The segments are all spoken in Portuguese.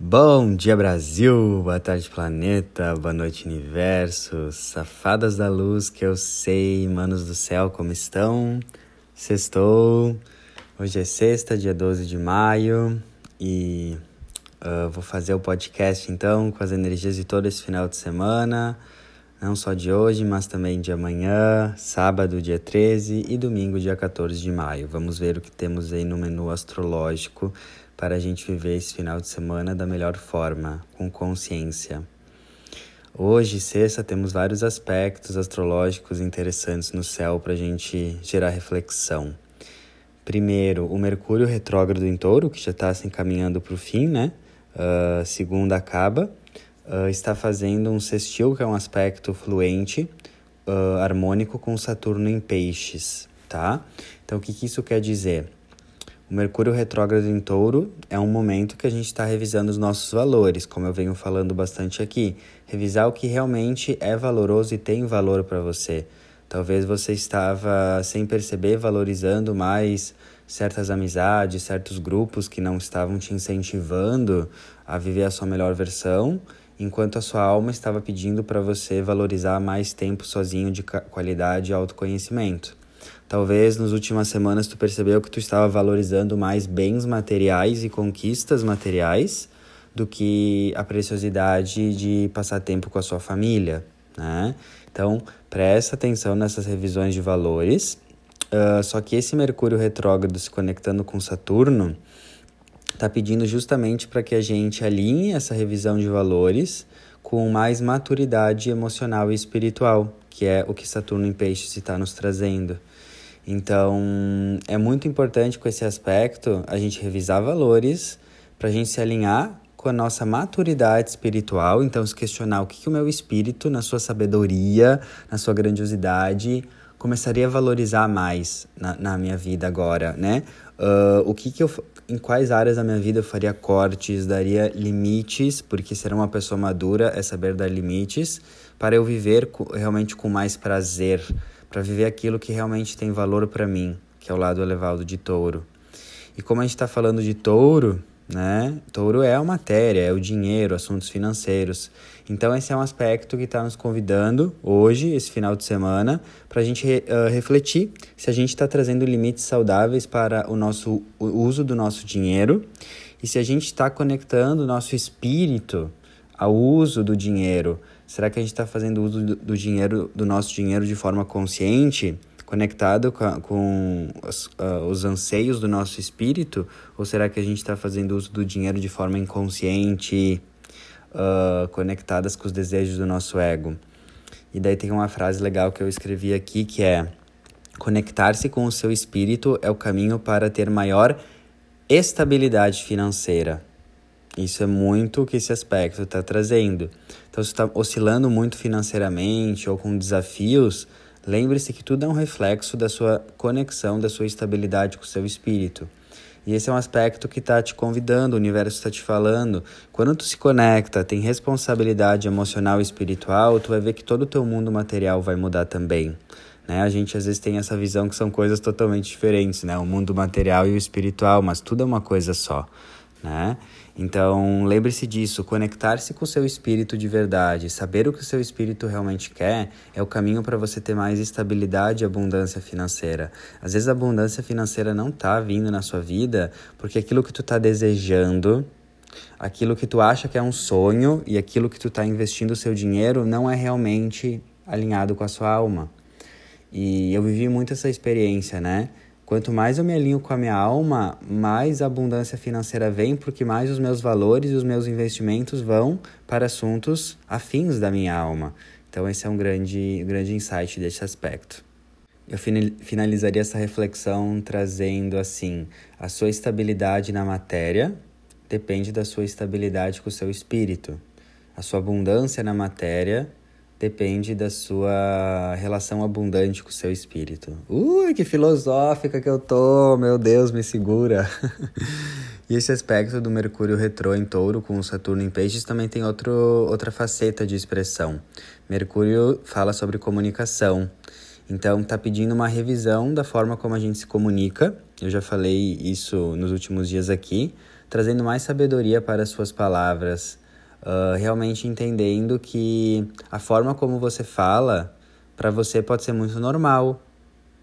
Bom dia Brasil, boa tarde planeta, boa noite universo, safadas da luz que eu sei, manos do céu, como estão? Sextou, hoje é sexta, dia 12 de maio. E uh, vou fazer o podcast então com as energias de todo esse final de semana, não só de hoje, mas também de amanhã, sábado, dia 13 e domingo, dia 14 de maio. Vamos ver o que temos aí no menu astrológico para a gente viver esse final de semana da melhor forma, com consciência. Hoje, sexta, temos vários aspectos astrológicos interessantes no céu para a gente gerar reflexão. Primeiro, o Mercúrio retrógrado em touro, que já está se encaminhando para o fim, né? Uh, segunda acaba, uh, está fazendo um sextil, que é um aspecto fluente, uh, harmônico com Saturno em peixes, tá? Então, o que, que isso quer dizer? O Mercúrio retrógrado em Touro é um momento que a gente está revisando os nossos valores, como eu venho falando bastante aqui. Revisar o que realmente é valoroso e tem valor para você. Talvez você estava, sem perceber, valorizando mais certas amizades, certos grupos que não estavam te incentivando a viver a sua melhor versão, enquanto a sua alma estava pedindo para você valorizar mais tempo sozinho de qualidade e autoconhecimento. Talvez nas últimas semanas tu percebeu que tu estava valorizando mais bens materiais e conquistas materiais do que a preciosidade de passar tempo com a sua família, né? Então, presta atenção nessas revisões de valores. Uh, só que esse Mercúrio retrógrado se conectando com Saturno está pedindo justamente para que a gente alinhe essa revisão de valores com mais maturidade emocional e espiritual, que é o que Saturno em Peixes está nos trazendo. Então, é muito importante com esse aspecto a gente revisar valores para a gente se alinhar com a nossa maturidade espiritual. Então, se questionar o que, que o meu espírito, na sua sabedoria, na sua grandiosidade, começaria a valorizar mais na, na minha vida agora, né? Uh, o que, que eu, em quais áreas da minha vida eu faria cortes, daria limites, porque ser uma pessoa madura é saber dar limites, para eu viver realmente com mais prazer para viver aquilo que realmente tem valor para mim, que é o lado elevado de touro. E como a gente está falando de touro, né? Touro é a matéria, é o dinheiro, assuntos financeiros. Então, esse é um aspecto que está nos convidando hoje, esse final de semana, para a gente uh, refletir se a gente está trazendo limites saudáveis para o nosso o uso do nosso dinheiro e se a gente está conectando o nosso espírito ao uso do dinheiro Será que a gente está fazendo uso do, dinheiro, do nosso dinheiro de forma consciente, conectado com, com os, uh, os anseios do nosso espírito? Ou será que a gente está fazendo uso do dinheiro de forma inconsciente, uh, conectadas com os desejos do nosso ego? E daí tem uma frase legal que eu escrevi aqui que é: Conectar-se com o seu espírito é o caminho para ter maior estabilidade financeira. Isso é muito o que esse aspecto está trazendo. Então, se está oscilando muito financeiramente ou com desafios, lembre-se que tudo é um reflexo da sua conexão, da sua estabilidade com o seu espírito. E esse é um aspecto que está te convidando, o universo está te falando. Quando tu se conecta, tem responsabilidade emocional e espiritual, tu vai ver que todo o teu mundo material vai mudar também. Né? A gente às vezes tem essa visão que são coisas totalmente diferentes, né? O mundo material e o espiritual, mas tudo é uma coisa só né? Então, lembre-se disso, conectar-se com o seu espírito de verdade, saber o que o seu espírito realmente quer, é o caminho para você ter mais estabilidade e abundância financeira. Às vezes a abundância financeira não está vindo na sua vida porque aquilo que tu está desejando, aquilo que tu acha que é um sonho e aquilo que tu está investindo o seu dinheiro não é realmente alinhado com a sua alma. E eu vivi muito essa experiência, né? Quanto mais eu me alinho com a minha alma, mais abundância financeira vem, porque mais os meus valores e os meus investimentos vão para assuntos afins da minha alma. Então, esse é um grande, grande insight desse aspecto. Eu finalizaria essa reflexão trazendo assim: a sua estabilidade na matéria depende da sua estabilidade com o seu espírito. A sua abundância na matéria depende da sua relação abundante com o seu espírito. Ui, que filosófica que eu tô, meu Deus, me segura. e esse aspecto do Mercúrio retrô em touro com o Saturno em peixes também tem outro, outra faceta de expressão. Mercúrio fala sobre comunicação. Então, tá pedindo uma revisão da forma como a gente se comunica. Eu já falei isso nos últimos dias aqui, trazendo mais sabedoria para as suas palavras, uh, realmente entendendo que a forma como você fala para você pode ser muito normal,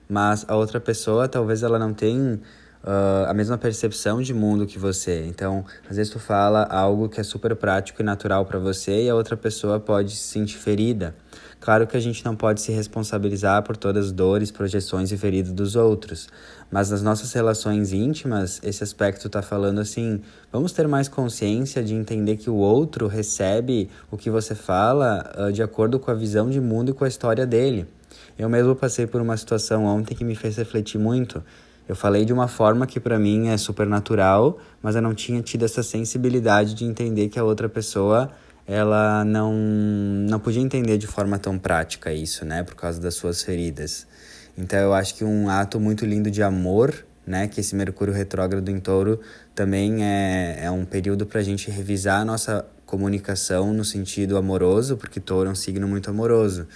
mas a outra pessoa talvez ela não tenha uh, a mesma percepção de mundo que você. Então, às vezes tu fala algo que é super prático e natural para você e a outra pessoa pode se sentir ferida. Claro que a gente não pode se responsabilizar por todas as dores, projeções e feridas dos outros, mas nas nossas relações íntimas, esse aspecto está falando assim: vamos ter mais consciência de entender que o outro recebe o que você fala uh, de acordo com a visão de mundo e com a história dele. Eu mesmo passei por uma situação ontem que me fez refletir muito. Eu falei de uma forma que para mim é super natural, mas eu não tinha tido essa sensibilidade de entender que a outra pessoa ela não não podia entender de forma tão prática isso, né, por causa das suas feridas. Então eu acho que um ato muito lindo de amor, né, que esse Mercúrio retrógrado em Touro também é, é um período para a gente revisar a nossa comunicação no sentido amoroso, porque Touro é um signo muito amoroso.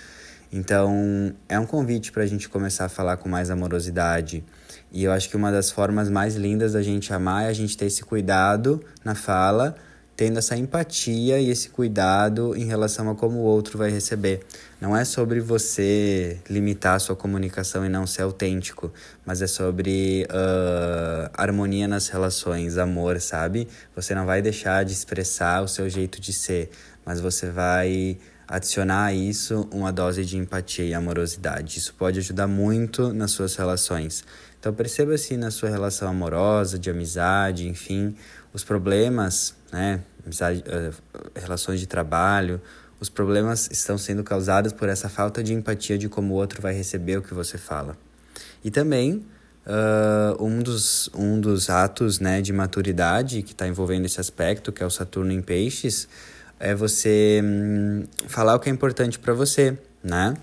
Então é um convite para a gente começar a falar com mais amorosidade e eu acho que uma das formas mais lindas da gente amar é a gente ter esse cuidado na fala, tendo essa empatia e esse cuidado em relação a como o outro vai receber. Não é sobre você limitar a sua comunicação e não ser autêntico, mas é sobre uh, harmonia nas relações, amor, sabe? Você não vai deixar de expressar o seu jeito de ser, mas você vai adicionar a isso uma dose de empatia e amorosidade. Isso pode ajudar muito nas suas relações. Então perceba se na sua relação amorosa, de amizade, enfim, os problemas, né, amizade, uh, relações de trabalho, os problemas estão sendo causados por essa falta de empatia de como o outro vai receber o que você fala. E também uh, um, dos, um dos atos né, de maturidade que está envolvendo esse aspecto, que é o Saturno em Peixes, é você hum, falar o que é importante para você, né?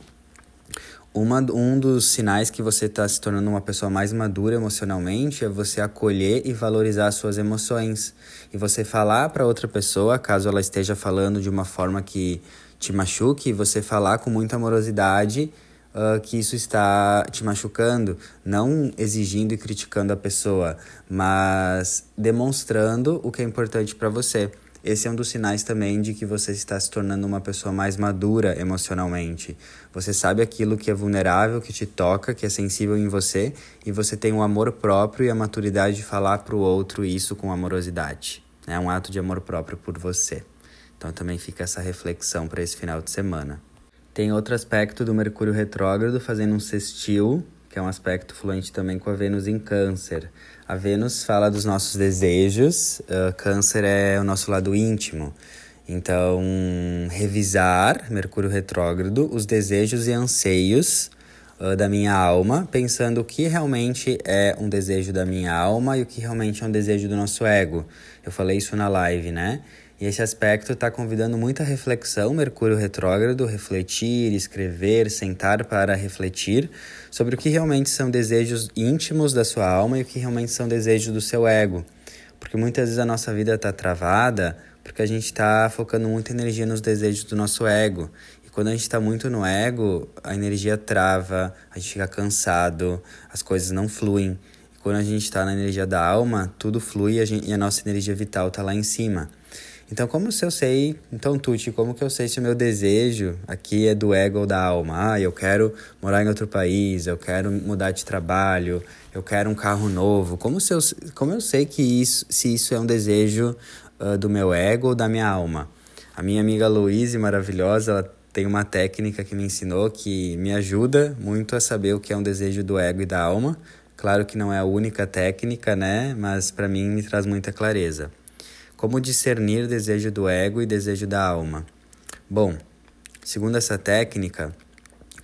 Uma, um dos sinais que você está se tornando uma pessoa mais madura emocionalmente é você acolher e valorizar as suas emoções. E você falar para outra pessoa, caso ela esteja falando de uma forma que te machuque, você falar com muita amorosidade uh, que isso está te machucando, não exigindo e criticando a pessoa, mas demonstrando o que é importante para você. Esse é um dos sinais também de que você está se tornando uma pessoa mais madura emocionalmente. Você sabe aquilo que é vulnerável, que te toca, que é sensível em você, e você tem o amor próprio e a maturidade de falar para o outro isso com amorosidade. É um ato de amor próprio por você. Então também fica essa reflexão para esse final de semana. Tem outro aspecto do Mercúrio retrógrado fazendo um sextil que é um aspecto fluente também com a Vênus em Câncer. A Vênus fala dos nossos desejos, uh, Câncer é o nosso lado íntimo. Então, revisar, Mercúrio retrógrado, os desejos e anseios uh, da minha alma, pensando o que realmente é um desejo da minha alma e o que realmente é um desejo do nosso ego. Eu falei isso na live, né? E esse aspecto está convidando muita reflexão, Mercúrio retrógrado, refletir, escrever, sentar para refletir sobre o que realmente são desejos íntimos da sua alma e o que realmente são desejos do seu ego. Porque muitas vezes a nossa vida está travada porque a gente está focando muita energia nos desejos do nosso ego. E quando a gente está muito no ego, a energia trava, a gente fica cansado, as coisas não fluem. E quando a gente está na energia da alma, tudo flui e a, gente, e a nossa energia vital está lá em cima. Então, como se eu sei, então, Tuti, como que eu sei se o meu desejo aqui é do ego ou da alma? Ah, eu quero morar em outro país, eu quero mudar de trabalho, eu quero um carro novo. Como, se eu, como eu sei que isso, se isso é um desejo uh, do meu ego ou da minha alma? A minha amiga Louise, maravilhosa, ela tem uma técnica que me ensinou que me ajuda muito a saber o que é um desejo do ego e da alma. Claro que não é a única técnica, né? Mas para mim me traz muita clareza. Como discernir desejo do ego e desejo da alma? Bom, segundo essa técnica,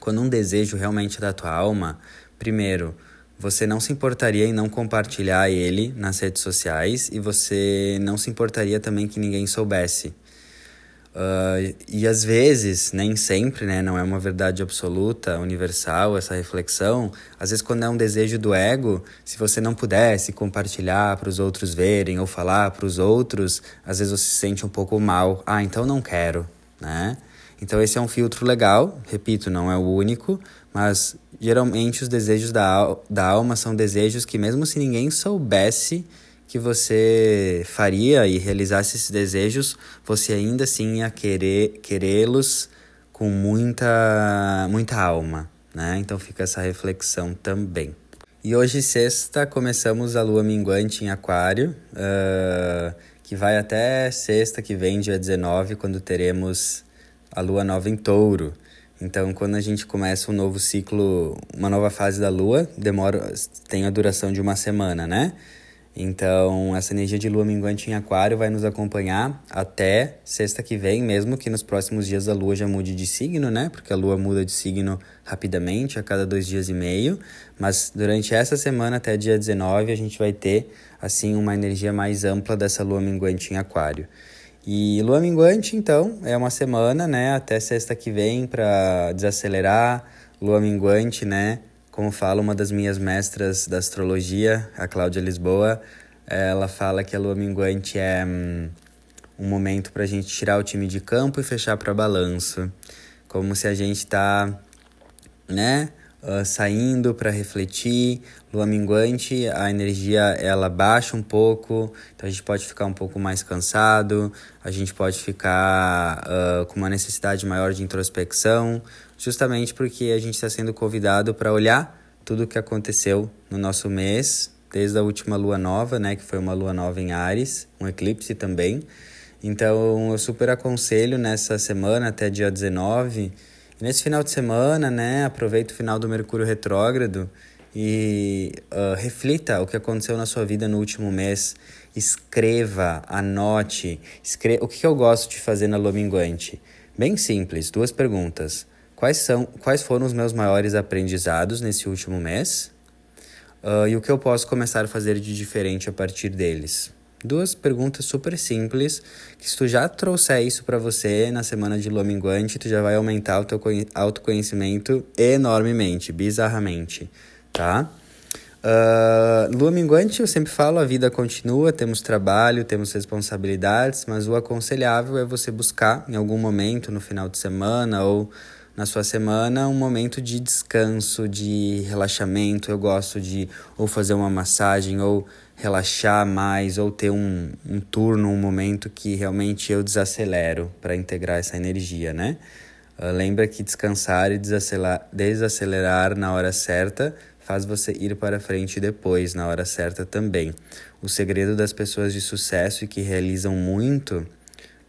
quando um desejo realmente é da tua alma, primeiro, você não se importaria em não compartilhar ele nas redes sociais e você não se importaria também que ninguém soubesse. Uh, e às vezes, nem sempre, né, não é uma verdade absoluta, universal essa reflexão. Às vezes, quando é um desejo do ego, se você não pudesse compartilhar para os outros verem ou falar para os outros, às vezes você se sente um pouco mal. Ah, então não quero, né? Então, esse é um filtro legal, repito, não é o único, mas geralmente os desejos da, da alma são desejos que, mesmo se ninguém soubesse que você faria e realizasse esses desejos, você ainda assim ia querer querê-los com muita muita alma, né? Então fica essa reflexão também. E hoje, sexta, começamos a lua minguante em Aquário, uh, que vai até sexta que vem, dia 19, quando teremos a lua nova em Touro. Então, quando a gente começa um novo ciclo, uma nova fase da lua, demora, tem a duração de uma semana, né? Então, essa energia de lua minguante em Aquário vai nos acompanhar até sexta que vem, mesmo que nos próximos dias a lua já mude de signo, né? Porque a lua muda de signo rapidamente, a cada dois dias e meio. Mas durante essa semana, até dia 19, a gente vai ter, assim, uma energia mais ampla dessa lua minguante em Aquário. E lua minguante, então, é uma semana, né? Até sexta que vem para desacelerar. Lua minguante, né? Como fala uma das minhas mestras da astrologia, a Cláudia Lisboa, ela fala que a lua minguante é hum, um momento para a gente tirar o time de campo e fechar para balanço. Como se a gente tá, né, uh, saindo para refletir. Lua minguante, a energia ela baixa um pouco, então a gente pode ficar um pouco mais cansado, a gente pode ficar uh, com uma necessidade maior de introspecção, justamente porque a gente está sendo convidado para olhar tudo o que aconteceu no nosso mês, desde a última lua nova, né, que foi uma lua nova em Ares, um eclipse também. Então, eu super aconselho nessa semana até dia 19, nesse final de semana, né, aproveita o final do Mercúrio retrógrado e uh, reflita o que aconteceu na sua vida no último mês. Escreva, anote. Escreva. O que eu gosto de fazer na lua minguante? Bem simples, duas perguntas. Quais, são, quais foram os meus maiores aprendizados nesse último mês? Uh, e o que eu posso começar a fazer de diferente a partir deles? Duas perguntas super simples, que se tu já trouxer isso para você na semana de lua minguante, tu já vai aumentar o teu autoconhecimento enormemente, bizarramente, tá? Uh, lua minguante, eu sempre falo, a vida continua, temos trabalho, temos responsabilidades, mas o aconselhável é você buscar em algum momento, no final de semana ou na sua semana um momento de descanso, de relaxamento. Eu gosto de ou fazer uma massagem ou relaxar mais ou ter um, um turno, um momento que realmente eu desacelero para integrar essa energia, né? Uh, lembra que descansar e desacelerar na hora certa faz você ir para frente depois, na hora certa também. O segredo das pessoas de sucesso e que realizam muito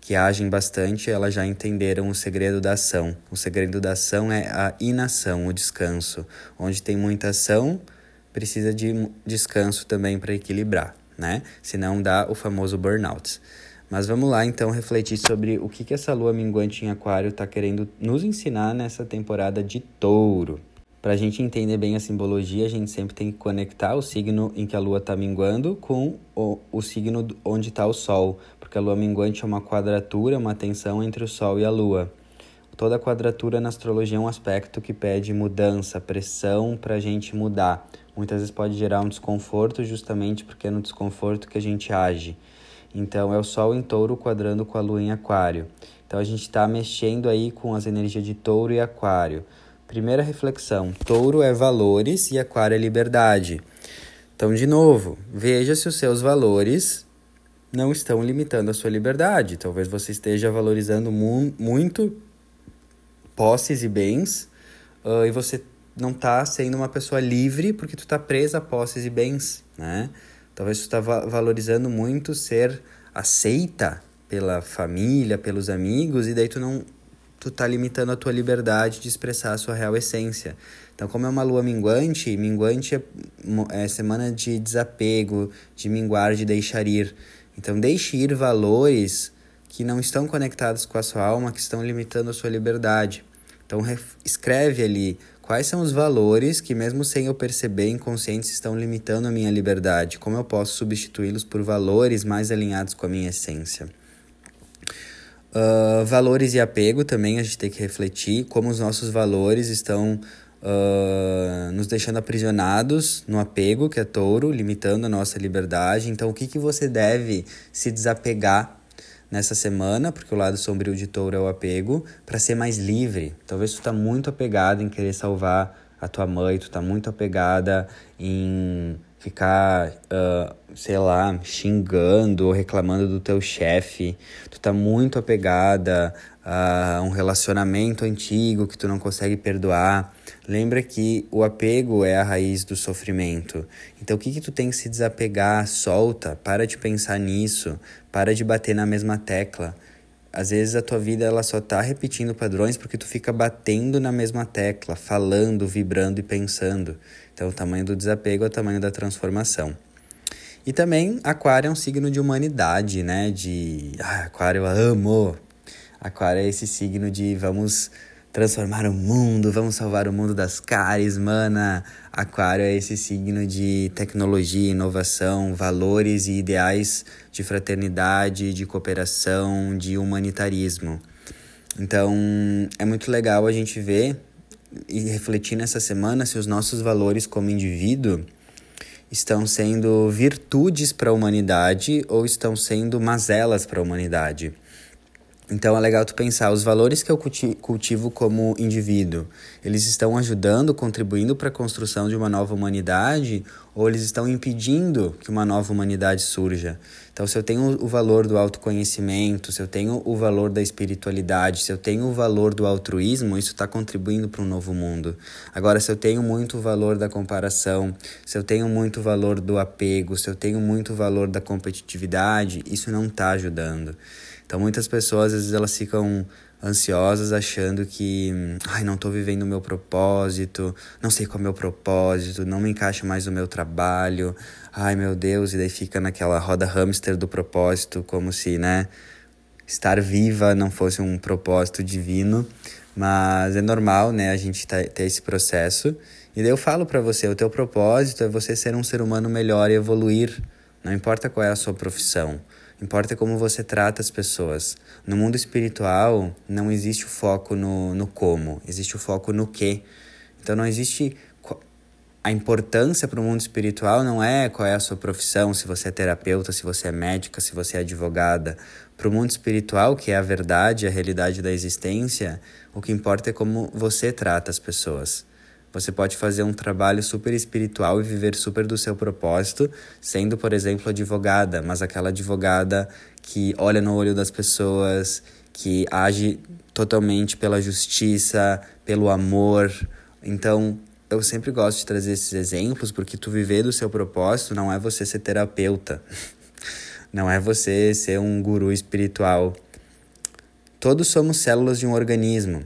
que agem bastante, elas já entenderam o segredo da ação. O segredo da ação é a inação, o descanso. Onde tem muita ação, precisa de descanso também para equilibrar, né? Senão dá o famoso burnout. Mas vamos lá então refletir sobre o que, que essa lua minguante em Aquário está querendo nos ensinar nessa temporada de touro. Para a gente entender bem a simbologia, a gente sempre tem que conectar o signo em que a lua está minguando com o, o signo onde está o sol, porque a lua minguante é uma quadratura, uma tensão entre o Sol e a Lua. Toda quadratura na astrologia é um aspecto que pede mudança, pressão para a gente mudar. Muitas vezes pode gerar um desconforto, justamente porque é no desconforto que a gente age. Então, é o Sol em touro quadrando com a Lua em Aquário. Então, a gente está mexendo aí com as energias de touro e Aquário. Primeira reflexão: touro é valores e Aquário é liberdade. Então, de novo, veja se os seus valores não estão limitando a sua liberdade. Talvez você esteja valorizando mu muito posses e bens uh, e você não está sendo uma pessoa livre porque tu está presa a posses e bens, né? Talvez tu está va valorizando muito ser aceita pela família, pelos amigos e daí tu não tu tá limitando a tua liberdade de expressar a sua real essência. Então, como é uma lua minguante, minguante é, é semana de desapego, de minguar, de deixar ir. Então, deixe ir valores que não estão conectados com a sua alma, que estão limitando a sua liberdade. Então, escreve ali quais são os valores que, mesmo sem eu perceber, inconscientes estão limitando a minha liberdade. Como eu posso substituí-los por valores mais alinhados com a minha essência. Uh, valores e apego também a gente tem que refletir como os nossos valores estão uh, nos deixando aprisionados no apego, que é touro, limitando a nossa liberdade. Então, o que, que você deve se desapegar nessa semana, porque o lado sombrio de touro é o apego, para ser mais livre? Talvez tu está muito apegado em querer salvar a tua mãe, tu está muito apegada em ficar, uh, sei lá, xingando ou reclamando do teu chefe, tu tá muito apegada a um relacionamento antigo que tu não consegue perdoar. Lembra que o apego é a raiz do sofrimento. Então o que que tu tem que se desapegar? Solta, para de pensar nisso, para de bater na mesma tecla. Às vezes a tua vida ela só tá repetindo padrões porque tu fica batendo na mesma tecla, falando, vibrando e pensando. Então, o tamanho do desapego é o tamanho da transformação. E também, Aquário é um signo de humanidade, né? De. Ah, aquário eu amo! Aquário é esse signo de vamos transformar o mundo, vamos salvar o mundo das caries, mana. Aquário é esse signo de tecnologia, inovação, valores e ideais de fraternidade, de cooperação, de humanitarismo. Então, é muito legal a gente ver e refletir nessa semana se os nossos valores como indivíduo estão sendo virtudes para a humanidade ou estão sendo mazelas para a humanidade. Então é legal tu pensar, os valores que eu cultivo como indivíduo, eles estão ajudando, contribuindo para a construção de uma nova humanidade ou eles estão impedindo que uma nova humanidade surja? Então, se eu tenho o valor do autoconhecimento, se eu tenho o valor da espiritualidade, se eu tenho o valor do altruísmo, isso está contribuindo para um novo mundo. Agora, se eu tenho muito valor da comparação, se eu tenho muito valor do apego, se eu tenho muito valor da competitividade, isso não está ajudando. Então muitas pessoas às vezes elas ficam ansiosas achando que, ai, não estou vivendo o meu propósito, não sei qual é o meu propósito, não me encaixa mais no meu trabalho. Ai, meu Deus, e daí fica naquela roda hamster do propósito, como se, né, estar viva não fosse um propósito divino, mas é normal, né, a gente tá, ter esse processo. E daí eu falo para você, o teu propósito é você ser um ser humano melhor e evoluir, não importa qual é a sua profissão. Importa como você trata as pessoas. No mundo espiritual, não existe o foco no, no como, existe o foco no que. Então, não existe. A importância para o mundo espiritual não é qual é a sua profissão, se você é terapeuta, se você é médica, se você é advogada. Para o mundo espiritual, que é a verdade, a realidade da existência, o que importa é como você trata as pessoas. Você pode fazer um trabalho super espiritual e viver super do seu propósito, sendo, por exemplo, advogada, mas aquela advogada que olha no olho das pessoas, que age totalmente pela justiça, pelo amor. Então, eu sempre gosto de trazer esses exemplos porque tu viver do seu propósito não é você ser terapeuta. Não é você ser um guru espiritual. Todos somos células de um organismo.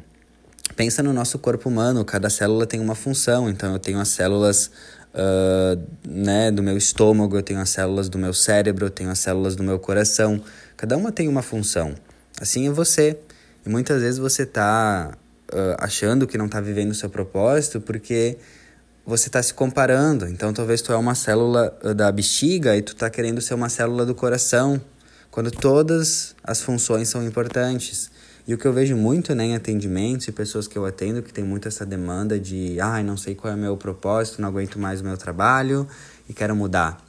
Pensa no nosso corpo humano, cada célula tem uma função. Então, eu tenho as células uh, né, do meu estômago, eu tenho as células do meu cérebro, eu tenho as células do meu coração. Cada uma tem uma função. Assim é você. E muitas vezes você está uh, achando que não está vivendo o seu propósito porque você está se comparando. Então, talvez tu é uma célula da bexiga e tu está querendo ser uma célula do coração, quando todas as funções são importantes. E o que eu vejo muito né, em atendimentos e pessoas que eu atendo que tem muito essa demanda de ai, ah, não sei qual é o meu propósito, não aguento mais o meu trabalho e quero mudar.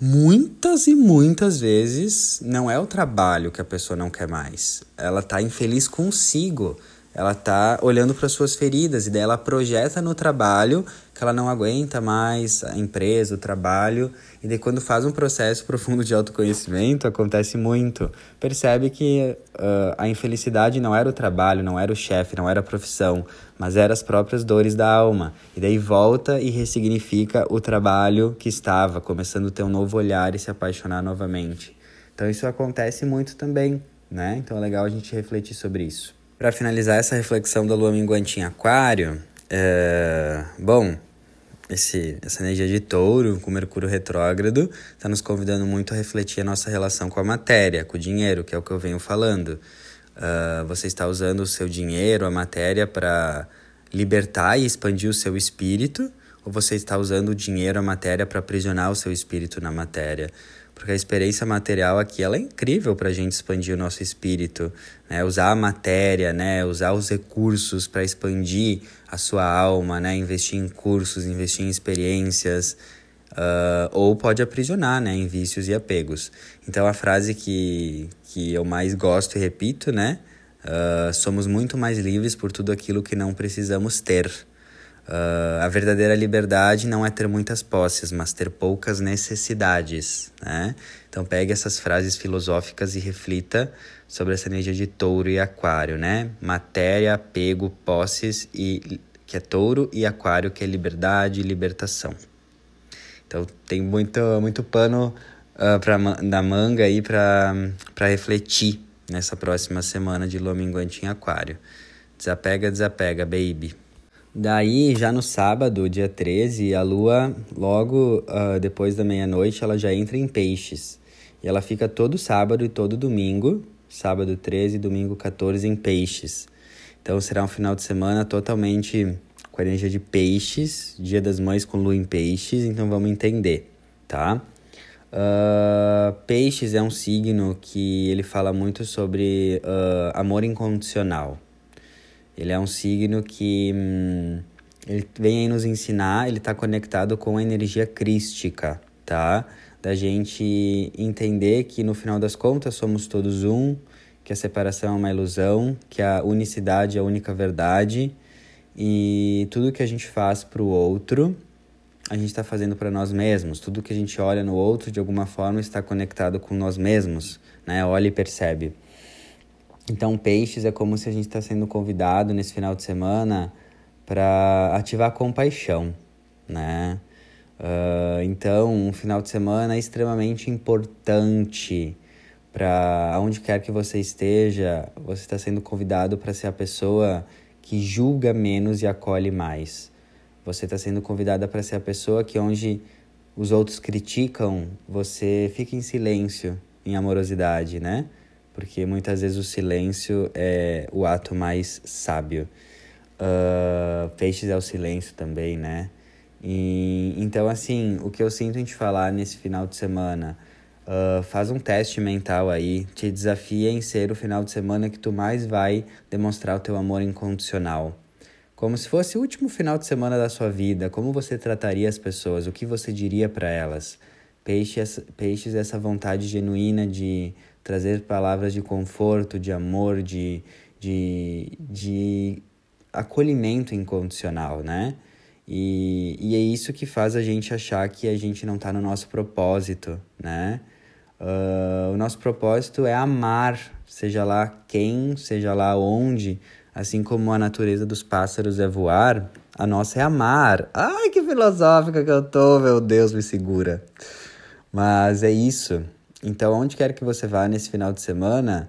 Muitas e muitas vezes não é o trabalho que a pessoa não quer mais. Ela está infeliz consigo ela tá olhando para suas feridas e daí ela projeta no trabalho que ela não aguenta mais a empresa, o trabalho, e daí quando faz um processo profundo de autoconhecimento, acontece muito. Percebe que uh, a infelicidade não era o trabalho, não era o chefe, não era a profissão, mas eram as próprias dores da alma. E daí volta e ressignifica o trabalho que estava, começando a ter um novo olhar e se apaixonar novamente. Então isso acontece muito também, né? Então é legal a gente refletir sobre isso. Para finalizar essa reflexão da lua minguante em Aquário, é... bom, esse, essa energia de touro com Mercúrio retrógrado está nos convidando muito a refletir a nossa relação com a matéria, com o dinheiro, que é o que eu venho falando. Uh, você está usando o seu dinheiro, a matéria, para libertar e expandir o seu espírito, ou você está usando o dinheiro, a matéria, para aprisionar o seu espírito na matéria? Porque a experiência material aqui ela é incrível para a gente expandir o nosso espírito, né? usar a matéria, né? usar os recursos para expandir a sua alma, né? investir em cursos, investir em experiências, uh, ou pode aprisionar né? em vícios e apegos. Então a frase que, que eu mais gosto e repito, né? Uh, somos muito mais livres por tudo aquilo que não precisamos ter. Uh, a verdadeira liberdade não é ter muitas posses, mas ter poucas necessidades, né? Então pegue essas frases filosóficas e reflita sobre essa energia de touro e aquário, né? Matéria, apego, posses, e, que é touro, e aquário, que é liberdade e libertação. Então tem muito, muito pano uh, pra, da manga aí para refletir nessa próxima semana de lua minguante em aquário. Desapega, desapega, baby. Daí, já no sábado, dia 13, a lua, logo uh, depois da meia-noite, ela já entra em peixes. E ela fica todo sábado e todo domingo, sábado 13 e domingo 14, em peixes. Então será um final de semana totalmente com a energia de peixes, dia das mães com lua em peixes, então vamos entender, tá? Uh, peixes é um signo que ele fala muito sobre uh, amor incondicional. Ele é um signo que hum, ele vem aí nos ensinar, ele está conectado com a energia crística, tá? Da gente entender que no final das contas somos todos um, que a separação é uma ilusão, que a unicidade é a única verdade e tudo que a gente faz para o outro, a gente está fazendo para nós mesmos. Tudo que a gente olha no outro, de alguma forma, está conectado com nós mesmos, né? Olha e percebe. Então, peixes é como se a gente está sendo convidado nesse final de semana para ativar compaixão, né? Uh, então, um final de semana é extremamente importante para aonde quer que você esteja, você está sendo convidado para ser a pessoa que julga menos e acolhe mais. Você está sendo convidada para ser a pessoa que onde os outros criticam, você fica em silêncio, em amorosidade, né? Porque muitas vezes o silêncio é o ato mais sábio. Uh, peixes é o silêncio também, né? E, então, assim, o que eu sinto em te falar nesse final de semana, uh, faz um teste mental aí, te desafia em ser o final de semana que tu mais vai demonstrar o teu amor incondicional. Como se fosse o último final de semana da sua vida, como você trataria as pessoas, o que você diria para elas? Peixes, peixes, essa vontade genuína de trazer palavras de conforto, de amor, de, de, de acolhimento incondicional, né? E, e é isso que faz a gente achar que a gente não está no nosso propósito, né? Uh, o nosso propósito é amar, seja lá quem, seja lá onde, assim como a natureza dos pássaros é voar, a nossa é amar. Ai, que filosófica que eu tô, meu Deus, me segura. Mas é isso. Então, onde quer que você vá nesse final de semana,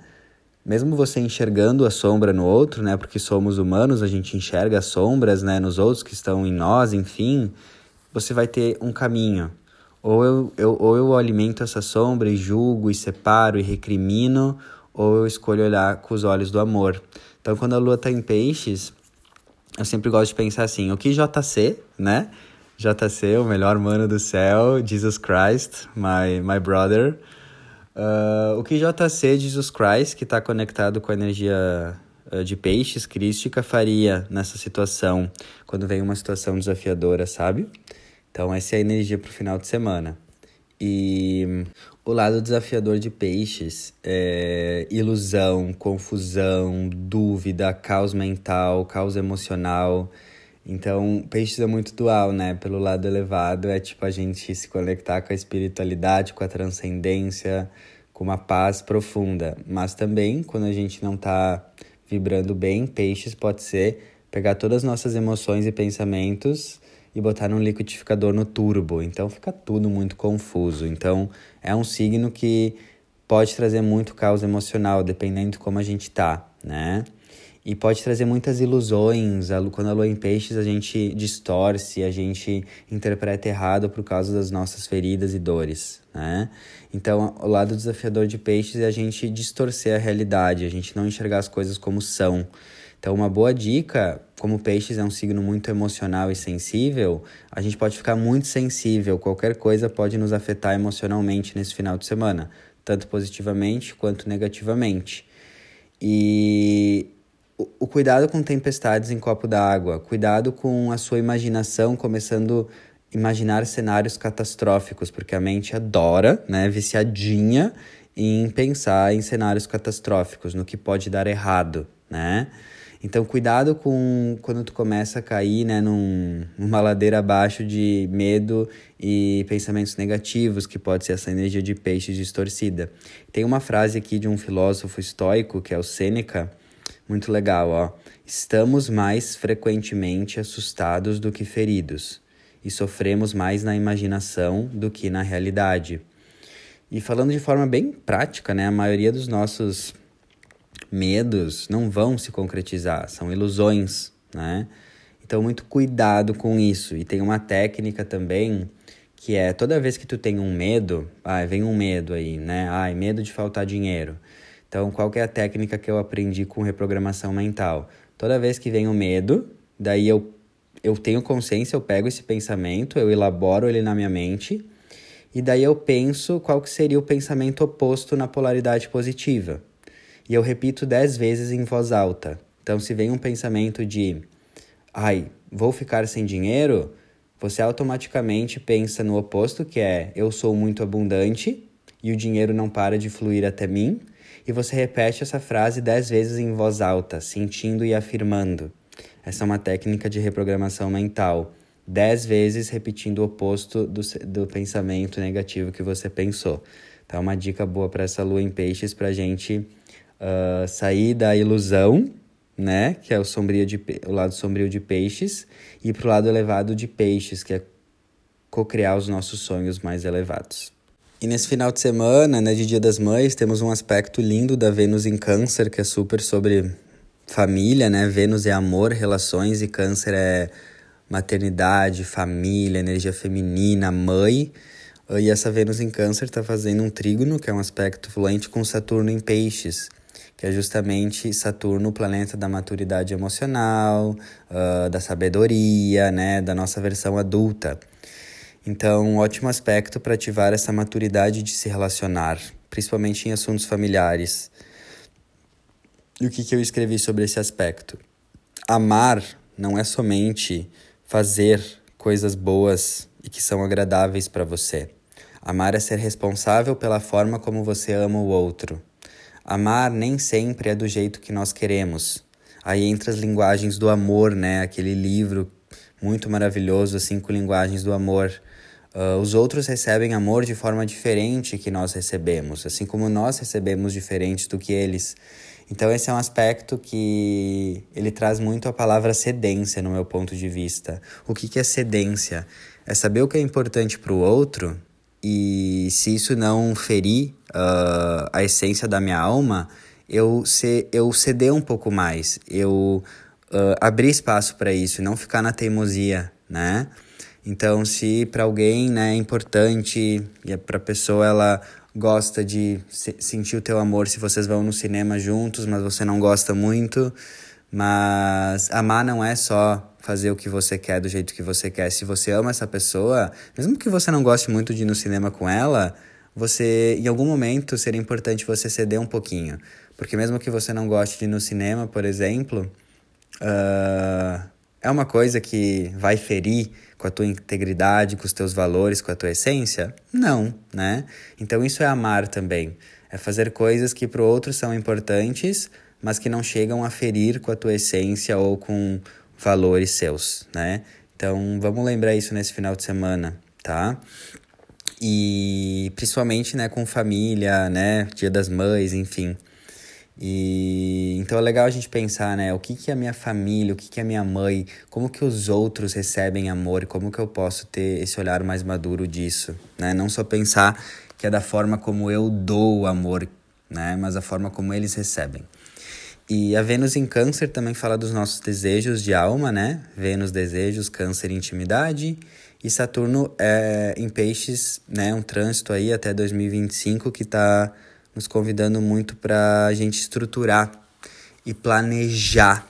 mesmo você enxergando a sombra no outro, né? Porque somos humanos, a gente enxerga as sombras, né? Nos outros que estão em nós, enfim, você vai ter um caminho. Ou eu, eu, ou eu alimento essa sombra e julgo e separo e recrimino, ou eu escolho olhar com os olhos do amor. Então, quando a lua está em peixes, eu sempre gosto de pensar assim, o que JC, né? JC, o melhor mano do céu, Jesus Christ, my, my brother, Uh, o que JC Jesus Christ, que está conectado com a energia uh, de peixes crística, faria nessa situação, quando vem uma situação desafiadora, sabe? Então, essa é a energia para o final de semana. E o lado desafiador de peixes é ilusão, confusão, dúvida, caos mental, caos emocional. Então, peixes é muito dual, né? Pelo lado elevado é tipo a gente se conectar com a espiritualidade, com a transcendência, com uma paz profunda. Mas também, quando a gente não tá vibrando bem, peixes pode ser pegar todas as nossas emoções e pensamentos e botar num liquidificador no turbo. Então fica tudo muito confuso. Então é um signo que pode trazer muito caos emocional, dependendo de como a gente tá, né? E pode trazer muitas ilusões. Quando a lua em peixes, a gente distorce, a gente interpreta errado por causa das nossas feridas e dores, né? Então, o lado desafiador de peixes é a gente distorcer a realidade, a gente não enxergar as coisas como são. Então, uma boa dica, como peixes é um signo muito emocional e sensível, a gente pode ficar muito sensível, qualquer coisa pode nos afetar emocionalmente nesse final de semana, tanto positivamente quanto negativamente. E o cuidado com tempestades em copo d'água, cuidado com a sua imaginação começando a imaginar cenários catastróficos, porque a mente adora, né, viciadinha em pensar em cenários catastróficos, no que pode dar errado, né? Então, cuidado com quando tu começa a cair, né, num, numa ladeira abaixo de medo e pensamentos negativos, que pode ser essa energia de peixe distorcida. Tem uma frase aqui de um filósofo estoico, que é o Sêneca, muito legal, ó. Estamos mais frequentemente assustados do que feridos, e sofremos mais na imaginação do que na realidade. E falando de forma bem prática, né, a maioria dos nossos medos não vão se concretizar, são ilusões, né? Então, muito cuidado com isso. E tem uma técnica também que é toda vez que tu tem um medo, ah, vem um medo aí, né? Ai, medo de faltar dinheiro. Então, qual é a técnica que eu aprendi com reprogramação mental? Toda vez que vem o medo, daí eu, eu tenho consciência, eu pego esse pensamento, eu elaboro ele na minha mente, e daí eu penso qual que seria o pensamento oposto na polaridade positiva e eu repito dez vezes em voz alta. Então, se vem um pensamento de, ai, vou ficar sem dinheiro, você automaticamente pensa no oposto, que é, eu sou muito abundante e o dinheiro não para de fluir até mim. E você repete essa frase dez vezes em voz alta, sentindo e afirmando. Essa é uma técnica de reprogramação mental. Dez vezes repetindo o oposto do, do pensamento negativo que você pensou. É uma dica boa para essa lua em peixes para a gente uh, sair da ilusão, né, que é o, sombrio de, o lado sombrio de peixes, e para o lado elevado de peixes, que é co-criar os nossos sonhos mais elevados. E nesse final de semana, né, de Dia das Mães, temos um aspecto lindo da Vênus em Câncer, que é super sobre família, né? Vênus é amor, relações e Câncer é maternidade, família, energia feminina, mãe. E essa Vênus em Câncer está fazendo um trígono, que é um aspecto fluente com Saturno em Peixes que é justamente Saturno, o planeta da maturidade emocional, uh, da sabedoria, né, da nossa versão adulta. Então, um ótimo aspecto para ativar essa maturidade de se relacionar, principalmente em assuntos familiares. E o que, que eu escrevi sobre esse aspecto? Amar não é somente fazer coisas boas e que são agradáveis para você. Amar é ser responsável pela forma como você ama o outro. Amar nem sempre é do jeito que nós queremos. Aí entra as linguagens do amor, né? Aquele livro muito maravilhoso, Cinco Linguagens do Amor. Uh, os outros recebem amor de forma diferente que nós recebemos, assim como nós recebemos diferente do que eles. Então esse é um aspecto que ele traz muito a palavra cedência no meu ponto de vista. O que, que é cedência? É saber o que é importante para o outro e se isso não ferir uh, a essência da minha alma, eu, se, eu ceder um pouco mais, eu uh, abrir espaço para isso e não ficar na teimosia, né? Então, se para alguém né, é importante e é para a pessoa ela gosta de se, sentir o teu amor se vocês vão no cinema juntos, mas você não gosta muito, mas amar não é só fazer o que você quer do jeito que você quer. Se você ama essa pessoa, mesmo que você não goste muito de ir no cinema com ela, você, em algum momento, seria importante você ceder um pouquinho. Porque mesmo que você não goste de ir no cinema, por exemplo, uh, é uma coisa que vai ferir com a tua integridade, com os teus valores, com a tua essência? Não, né? Então isso é amar também. É fazer coisas que para o outro são importantes, mas que não chegam a ferir com a tua essência ou com valores seus, né? Então, vamos lembrar isso nesse final de semana, tá? E principalmente, né, com família, né, Dia das Mães, enfim. E então é legal a gente pensar, né, o que que a minha família, o que que a minha mãe, como que os outros recebem amor, como que eu posso ter esse olhar mais maduro disso, né? Não só pensar que é da forma como eu dou o amor, né, mas a forma como eles recebem. E a Vênus em Câncer também fala dos nossos desejos de alma, né? Vênus, desejos, Câncer, intimidade. E Saturno é em Peixes, né? Um trânsito aí até 2025 que está nos convidando muito para a gente estruturar e planejar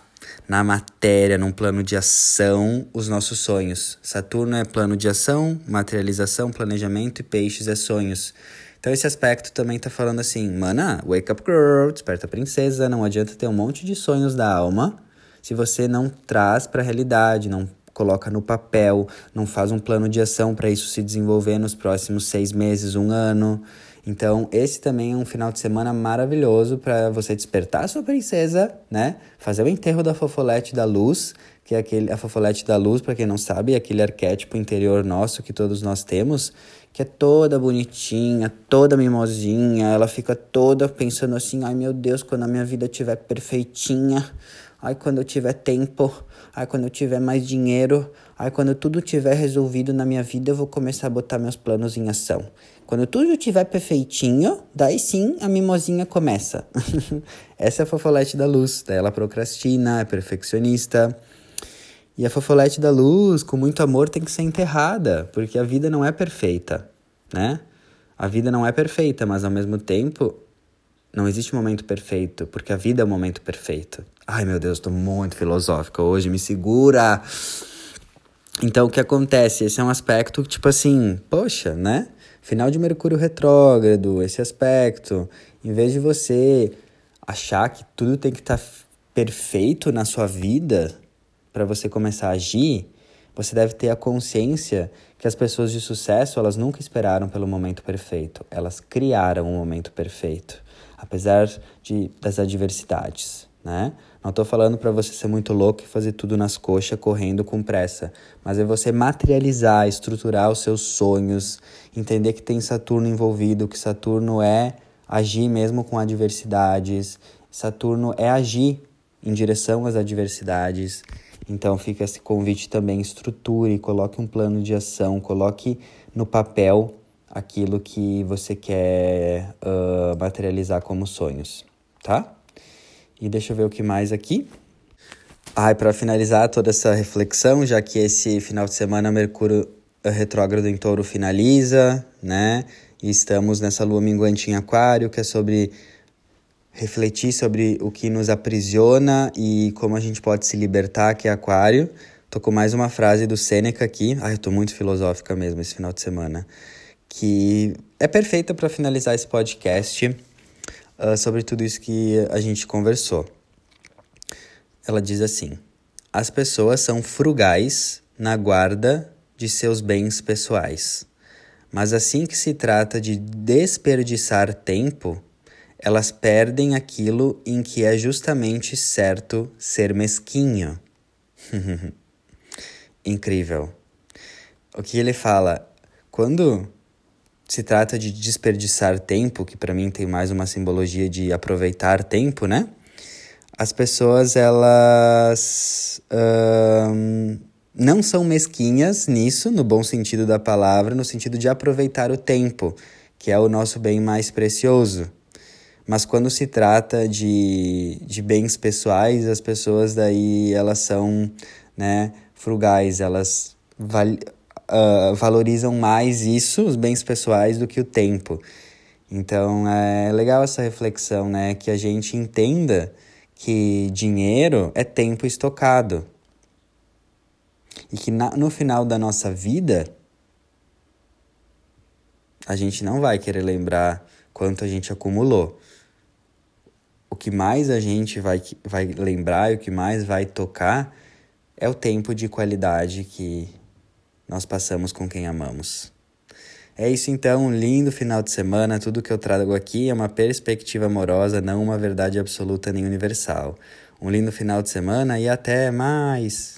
na matéria, num plano de ação, os nossos sonhos. Saturno é plano de ação, materialização, planejamento e Peixes é sonhos. Então esse aspecto também tá falando assim, mana, wake up girl, desperta princesa, não adianta ter um monte de sonhos da alma se você não traz para a realidade, não coloca no papel, não faz um plano de ação para isso se desenvolver nos próximos seis meses, um ano. Então, esse também é um final de semana maravilhoso para você despertar a sua princesa, né? Fazer o enterro da fofolete da luz, que é aquele a fofolete da luz, para quem não sabe, é aquele arquétipo interior nosso que todos nós temos, que é toda bonitinha, toda mimosinha, ela fica toda pensando assim: "Ai, meu Deus, quando a minha vida estiver perfeitinha, ai quando eu tiver tempo, ai quando eu tiver mais dinheiro, ai quando tudo tiver resolvido na minha vida, eu vou começar a botar meus planos em ação. Quando tudo estiver perfeitinho, daí sim a mimosinha começa. Essa é a fofolete da luz. Daí ela procrastina, é perfeccionista. E a fofolete da luz, com muito amor, tem que ser enterrada, porque a vida não é perfeita, né? A vida não é perfeita, mas ao mesmo tempo não existe momento perfeito, porque a vida é o momento perfeito. Ai meu Deus, tô muito filosófica hoje, me segura! Então o que acontece? Esse é um aspecto tipo assim, poxa, né? Final de Mercúrio retrógrado, esse aspecto, em vez de você achar que tudo tem que estar tá perfeito na sua vida para você começar a agir, você deve ter a consciência que as pessoas de sucesso, elas nunca esperaram pelo momento perfeito, elas criaram o um momento perfeito, apesar de das adversidades, né? Não estou falando para você ser muito louco e fazer tudo nas coxas, correndo com pressa, mas é você materializar, estruturar os seus sonhos, entender que tem Saturno envolvido, que Saturno é agir mesmo com adversidades, Saturno é agir em direção às adversidades. Então fica esse convite também, estruture, coloque um plano de ação, coloque no papel aquilo que você quer uh, materializar como sonhos, tá? E deixa eu ver o que mais aqui. Ah, para finalizar toda essa reflexão, já que esse final de semana Mercúrio retrógrado em touro finaliza, né? E estamos nessa lua minguante em aquário, que é sobre refletir sobre o que nos aprisiona e como a gente pode se libertar, que é aquário. Tô com mais uma frase do Sêneca aqui. Ai, eu tô muito filosófica mesmo esse final de semana. Que é perfeita para finalizar esse podcast uh, sobre tudo isso que a gente conversou. Ela diz assim: as pessoas são frugais na guarda de seus bens pessoais, mas assim que se trata de desperdiçar tempo, elas perdem aquilo em que é justamente certo ser mesquinho. Incrível. O que ele fala? Quando se trata de desperdiçar tempo, que para mim tem mais uma simbologia de aproveitar tempo, né? As pessoas, elas não são mesquinhas nisso, no bom sentido da palavra, no sentido de aproveitar o tempo, que é o nosso bem mais precioso. Mas quando se trata de, de bens pessoais, as pessoas daí, elas são, né, frugais, elas uh, valorizam mais isso, os bens pessoais, do que o tempo. Então é legal essa reflexão, né? Que a gente entenda que dinheiro é tempo estocado. E que na, no final da nossa vida, a gente não vai querer lembrar quanto a gente acumulou. O que mais a gente vai, vai lembrar e o que mais vai tocar é o tempo de qualidade que nós passamos com quem amamos. É isso então, um lindo final de semana. Tudo que eu trago aqui é uma perspectiva amorosa, não uma verdade absoluta nem universal. Um lindo final de semana e até mais!